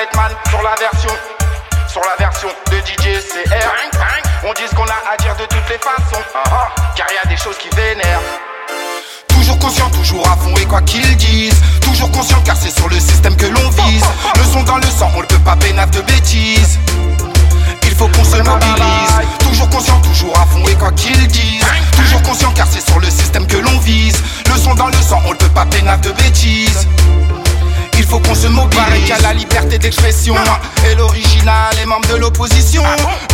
Letman sur la version. Sur la version de DJ CR. On dit ce qu'on a à dire de toutes les façons. Car y a des choses qui vénèrent. Toujours conscient, toujours à fond et quoi qu'ils il faut qu'on se mobilise. Pareil qu'à la liberté d'expression. Et l'original, les membres de l'opposition.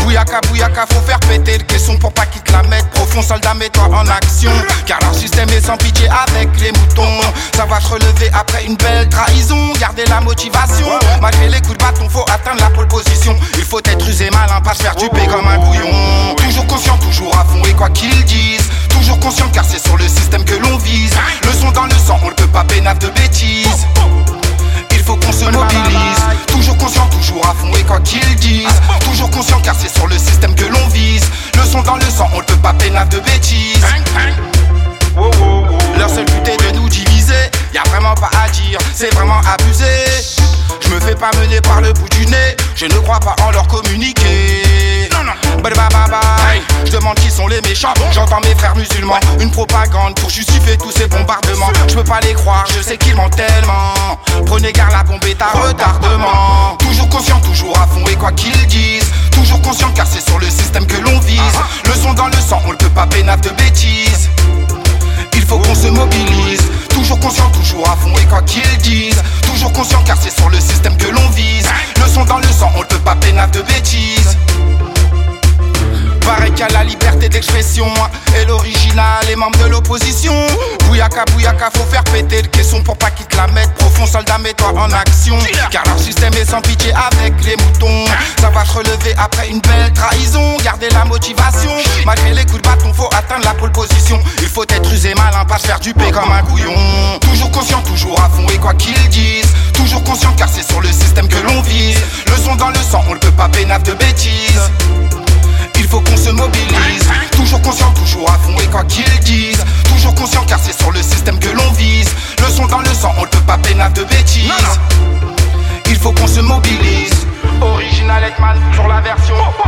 Bouyaka, bouyaka, faut faire péter le caisson pour pas qu'ils te la mettent profond. Soldat, mets-toi en action. Car leur système est sans pitié avec les moutons. Ça va se relever après une belle trahison. Gardez la motivation. Malgré les coups de bâton, faut atteindre la pole position. Il faut être usé malin, pas se faire duper comme un bouillon. Toujours conscient, toujours à fond et quoi qu'ils disent. Toujours conscient car c'est sur le système que l'on vise. Le son dans le sang, on ne peut pas pénaf de bêtises. Pas mener par le bout du nez Je ne crois pas en leur communiquer je demande qui sont les méchants. J'entends mes frères musulmans. Une propagande pour justifier tous ces bombardements. Je peux pas les croire, je sais qu'ils mentent tellement. Prenez garde, la bombe est à retardement. Toujours conscient, toujours à fond et quoi qu'ils disent. Toujours conscient car c'est sur le système que l'on vise. Le son dans le sang, on ne peut pas pénaf de bêtises. Il faut qu'on se mobilise. Toujours conscient, toujours à fond et quoi qu'ils disent. Toujours conscient car c'est sur Pareil qu'à la liberté d'expression Et l'original, les membres de l'opposition. Bouyaka, bouyaka, faut faire péter le caisson Pour pas qu'ils te la mettent profond Soldat, mets-toi en action. Car leur système est sans pitié avec les moutons. Ça va se relever après une belle trahison Gardez la motivation. Malgré les coups de bâton, faut atteindre la pole position. Il faut être usé malin, pas se faire duper comme un couillon. Toujours conscient, toujours à fond et quoi qu'ils disent. Toujours conscient car c'est sur le système que l'on vise. Le son dans le sang, on ne peut pas pénaf de c'est sur le système que l'on vise. Le son dans le sang, on ne peut pas pénal de bêtises. Il faut qu'on se mobilise. Original Edman sur la version. Oh, oh,